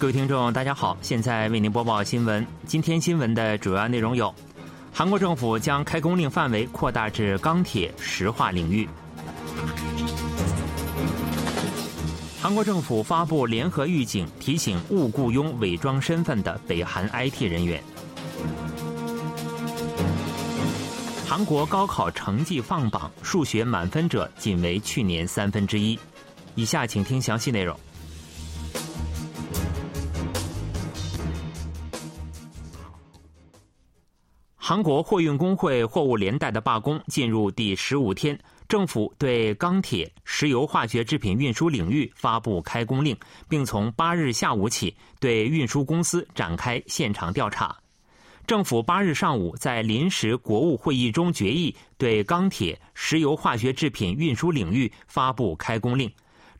各位听众，大家好，现在为您播报新闻。今天新闻的主要内容有：韩国政府将开工令范围扩大至钢铁、石化领域；韩国政府发布联合预警，提醒勿雇佣伪装身份的北韩 IT 人员；韩国高考成绩放榜，数学满分者仅为去年三分之一。以下请听详细内容。韩国货运工会货物连带的罢工进入第十五天，政府对钢铁、石油化学制品运输领域发布开工令，并从八日下午起对运输公司展开现场调查。政府八日上午在临时国务会议中决议，对钢铁、石油化学制品运输领域发布开工令，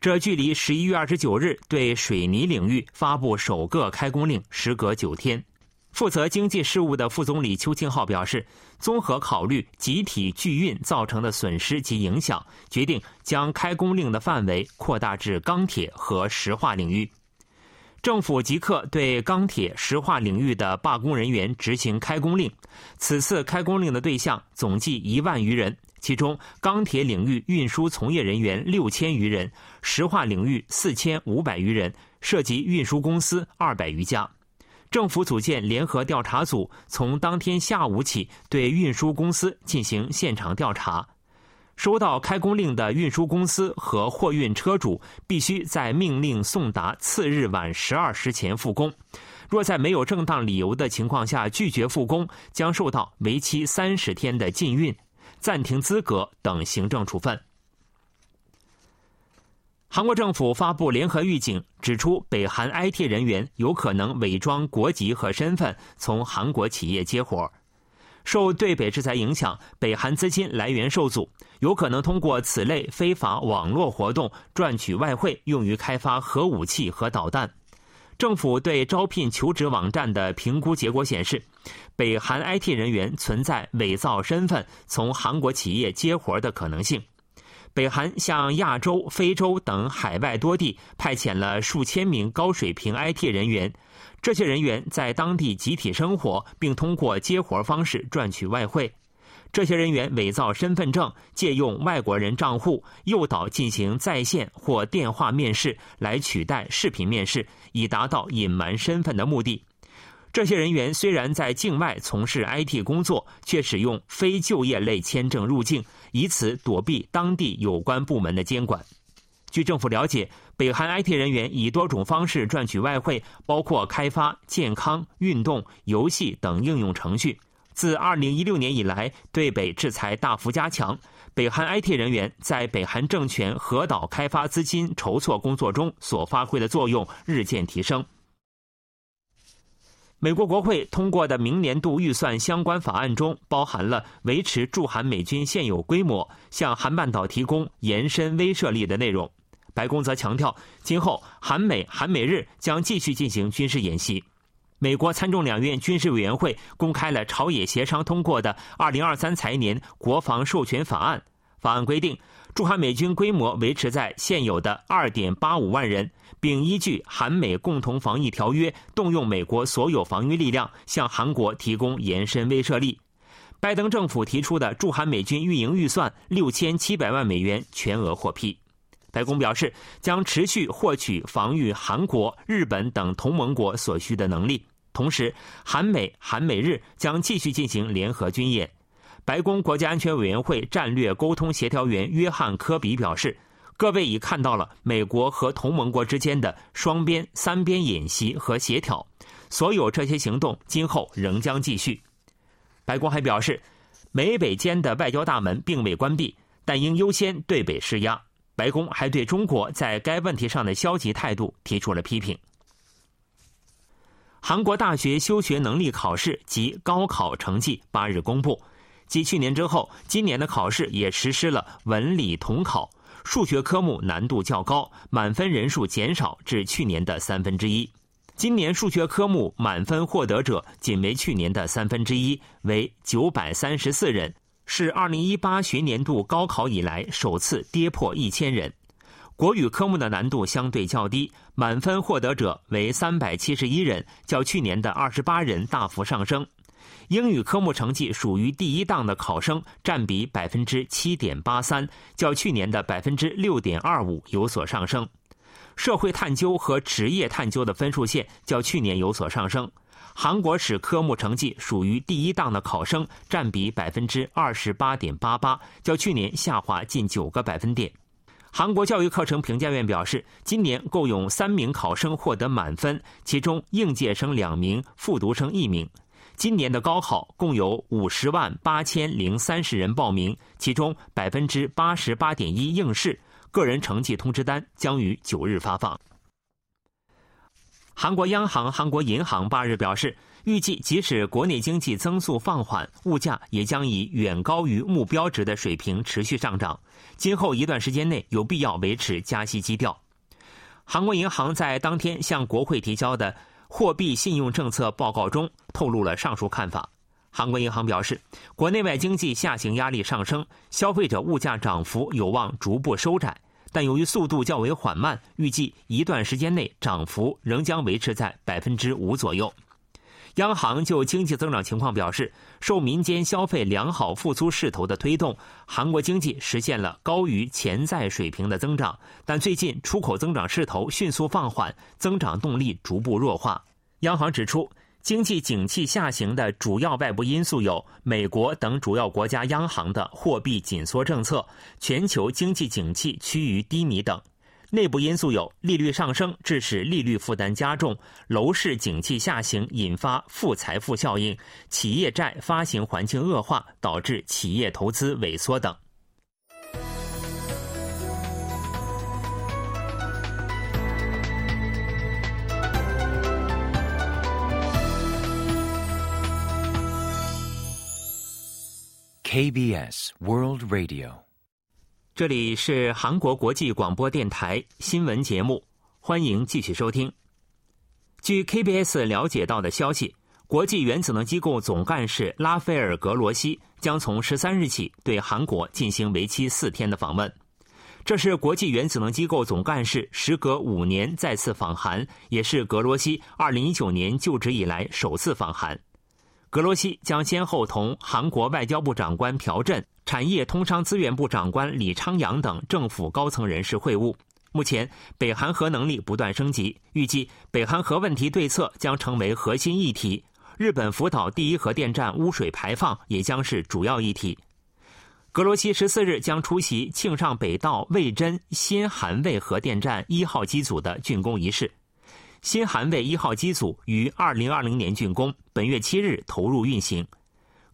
这距离十一月二十九日对水泥领域发布首个开工令时隔九天。负责经济事务的副总理邱清浩表示，综合考虑集体拒运造成的损失及影响，决定将开工令的范围扩大至钢铁和石化领域。政府即刻对钢铁、石化领域的罢工人员执行开工令。此次开工令的对象总计一万余人，其中钢铁领域运输从业人员六千余人，石化领域四千五百余人，涉及运输公司二百余家。政府组建联合调查组，从当天下午起对运输公司进行现场调查。收到开工令的运输公司和货运车主必须在命令送达次日晚十二时前复工。若在没有正当理由的情况下拒绝复工，将受到为期三十天的禁运、暂停资格等行政处分。韩国政府发布联合预警，指出北韩 IT 人员有可能伪装国籍和身份，从韩国企业接活。受对北制裁影响，北韩资金来源受阻，有可能通过此类非法网络活动赚取外汇，用于开发核武器和导弹。政府对招聘求职网站的评估结果显示，北韩 IT 人员存在伪造身份从韩国企业接活的可能性。北韩向亚洲、非洲等海外多地派遣了数千名高水平 IT 人员，这些人员在当地集体生活，并通过接活方式赚取外汇。这些人员伪造身份证，借用外国人账户，诱导进行在线或电话面试，来取代视频面试，以达到隐瞒身份的目的。这些人员虽然在境外从事 IT 工作，却使用非就业类签证入境，以此躲避当地有关部门的监管。据政府了解，北韩 IT 人员以多种方式赚取外汇，包括开发健康、运动、游戏等应用程序。自2016年以来，对北制裁大幅加强，北韩 IT 人员在北韩政权核岛开发资金筹措工作中所发挥的作用日渐提升。美国国会通过的明年度预算相关法案中，包含了维持驻韩美军现有规模、向韩半岛提供延伸威慑力的内容。白宫则强调，今后韩美、韩美日将继续进行军事演习。美国参众两院军事委员会公开了朝野协商通过的2023财年国防授权法案。法案规定。驻韩美军规模维持在现有的2.85万人，并依据韩美共同防疫条约，动用美国所有防御力量向韩国提供延伸威慑力。拜登政府提出的驻韩美军运营预算6700万美元全额获批。白宫表示，将持续获取防御韩国、日本等同盟国所需的能力，同时，韩美、韩美日将继续进行联合军演。白宫国家安全委员会战略沟通协调员约翰·科比表示：“各位已看到了美国和同盟国之间的双边、三边演习和协调，所有这些行动今后仍将继续。”白宫还表示，美北间的外交大门并未关闭，但应优先对北施压。白宫还对中国在该问题上的消极态度提出了批评。韩国大学修学能力考试及高考成绩八日公布。继去年之后，今年的考试也实施了文理统考，数学科目难度较高，满分人数减少至去年的三分之一。今年数学科目满分获得者仅为去年的三分之一，为九百三十四人，是二零一八学年度高考以来首次跌破一千人。国语科目的难度相对较低，满分获得者为三百七十一人，较去年的二十八人大幅上升。英语科目成绩属于第一档的考生占比百分之七点八三，较去年的百分之六点二五有所上升。社会探究和职业探究的分数线较去年有所上升。韩国史科目成绩属于第一档的考生占比百分之二十八点八八，较去年下滑近九个百分点。韩国教育课程评价院表示，今年共有三名考生获得满分，其中应届生两名，复读生一名。今年的高考共有五十万八千零三十人报名，其中百分之八十八点一应试。个人成绩通知单将于九日发放。韩国央行、韩国银行八日表示，预计即使国内经济增速放缓，物价也将以远高于目标值的水平持续上涨。今后一段时间内有必要维持加息基调。韩国银行在当天向国会提交的货币信用政策报告中透露了上述看法。韩国银行表示，国内外经济下行压力上升，消费者物价涨幅有望逐步收窄。但由于速度较为缓慢，预计一段时间内涨幅仍将维持在百分之五左右。央行就经济增长情况表示，受民间消费良好复苏势头的推动，韩国经济实现了高于潜在水平的增长。但最近出口增长势头迅速放缓，增长动力逐步弱化。央行指出。经济景气下行的主要外部因素有美国等主要国家央行的货币紧缩政策、全球经济景气趋于低迷等；内部因素有利率上升致使利率负担加重、楼市景气下行引发负财富效应、企业债发行环境恶化导致企业投资萎缩等。KBS World Radio，这里是韩国国际广播电台新闻节目，欢迎继续收听。据 KBS 了解到的消息，国际原子能机构总干事拉斐尔·格罗西将从十三日起对韩国进行为期四天的访问。这是国际原子能机构总干事时隔五年再次访韩，也是格罗西二零一九年就职以来首次访韩。格罗西将先后同韩国外交部长官朴振、产业通商资源部长官李昌阳等政府高层人士会晤。目前，北韩核能力不断升级，预计北韩核问题对策将成为核心议题。日本福岛第一核电站污水排放也将是主要议题。格罗西十四日将出席庆尚北道魏珍新韩卫核电站一号机组的竣工仪式。新韩卫一号机组于二零二零年竣工，本月七日投入运行。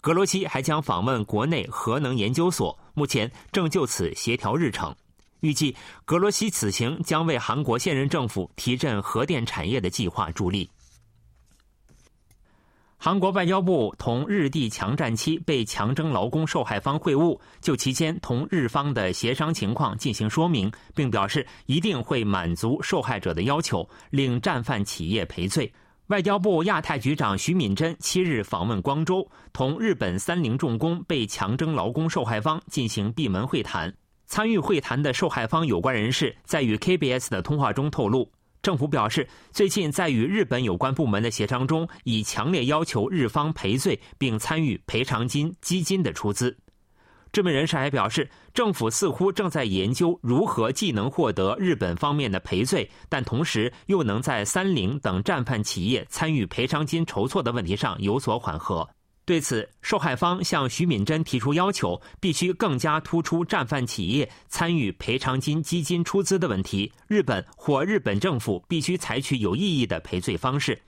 格罗西还将访问国内核能研究所，目前正就此协调日程。预计格罗西此行将为韩国现任政府提振核电产业的计划助力。韩国外交部同日地强战期被强征劳工受害方会晤，就期间同日方的协商情况进行说明，并表示一定会满足受害者的要求，令战犯企业赔罪。外交部亚太局长徐敏珍七日访问光州，同日本三菱重工被强征劳工受害方进行闭门会谈。参与会谈的受害方有关人士在与 KBS 的通话中透露。政府表示，最近在与日本有关部门的协商中，已强烈要求日方赔罪，并参与赔偿金基金的出资。这名人士还表示，政府似乎正在研究如何既能获得日本方面的赔罪，但同时又能在三菱等战犯企业参与赔偿金筹措的问题上有所缓和。对此，受害方向徐敏珍提出要求，必须更加突出战犯企业参与赔偿金基金出资的问题。日本或日本政府必须采取有意义的赔罪方式。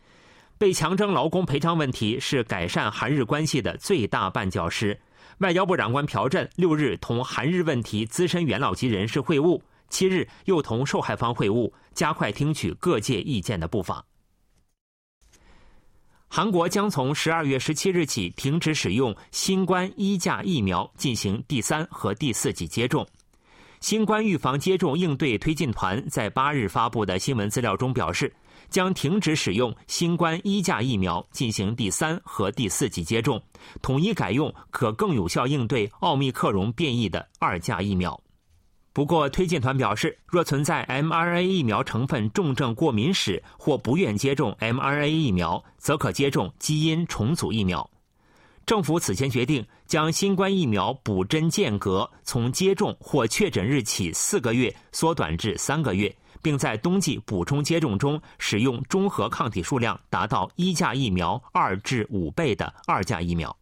被强征劳工赔偿问题是改善韩日关系的最大绊脚石。外交部长官朴振六日同韩日问题资深元老级人士会晤，七日又同受害方会晤，加快听取各界意见的步伐。韩国将从十二月十七日起停止使用新冠一价疫苗进行第三和第四剂接种。新冠预防接种应对推进团在八日发布的新闻资料中表示，将停止使用新冠一价疫苗进行第三和第四剂接种，统一改用可更有效应对奥密克戎变异的二价疫苗。不过，推荐团表示，若存在 mRNA 疫苗成分重症过敏史或不愿接种 mRNA 疫苗，则可接种基因重组疫苗。政府此前决定将新冠疫苗补针间隔从接种或确诊日起四个月缩短至三个月，并在冬季补充接种中使用中和抗体数量达到一价疫苗二至五倍的二价疫苗。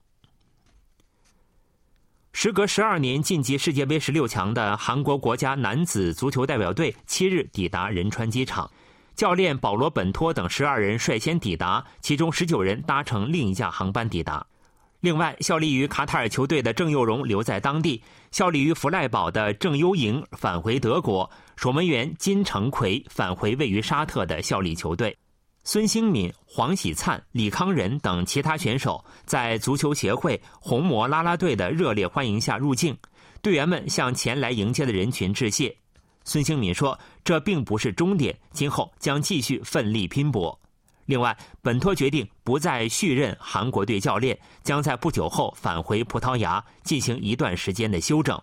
时隔十二年晋级世界杯十六强的韩国国家男子足球代表队七日抵达仁川机场，教练保罗·本托等十二人率先抵达，其中十九人搭乘另一架航班抵达。另外，效力于卡塔尔球队的郑佑荣留在当地，效力于弗赖堡的郑优莹返回德国，守门员金成奎返回位于沙特的效力球队。孙兴敏、黄喜灿、李康仁等其他选手在足球协会红魔啦啦队的热烈欢迎下入境，队员们向前来迎接的人群致谢。孙兴敏说：“这并不是终点，今后将继续奋力拼搏。”另外，本托决定不再续任韩国队教练，将在不久后返回葡萄牙进行一段时间的休整。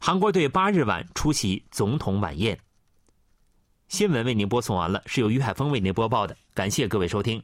韩国队八日晚出席总统晚宴。新闻为您播送完了，是由于海峰为您播报的，感谢各位收听。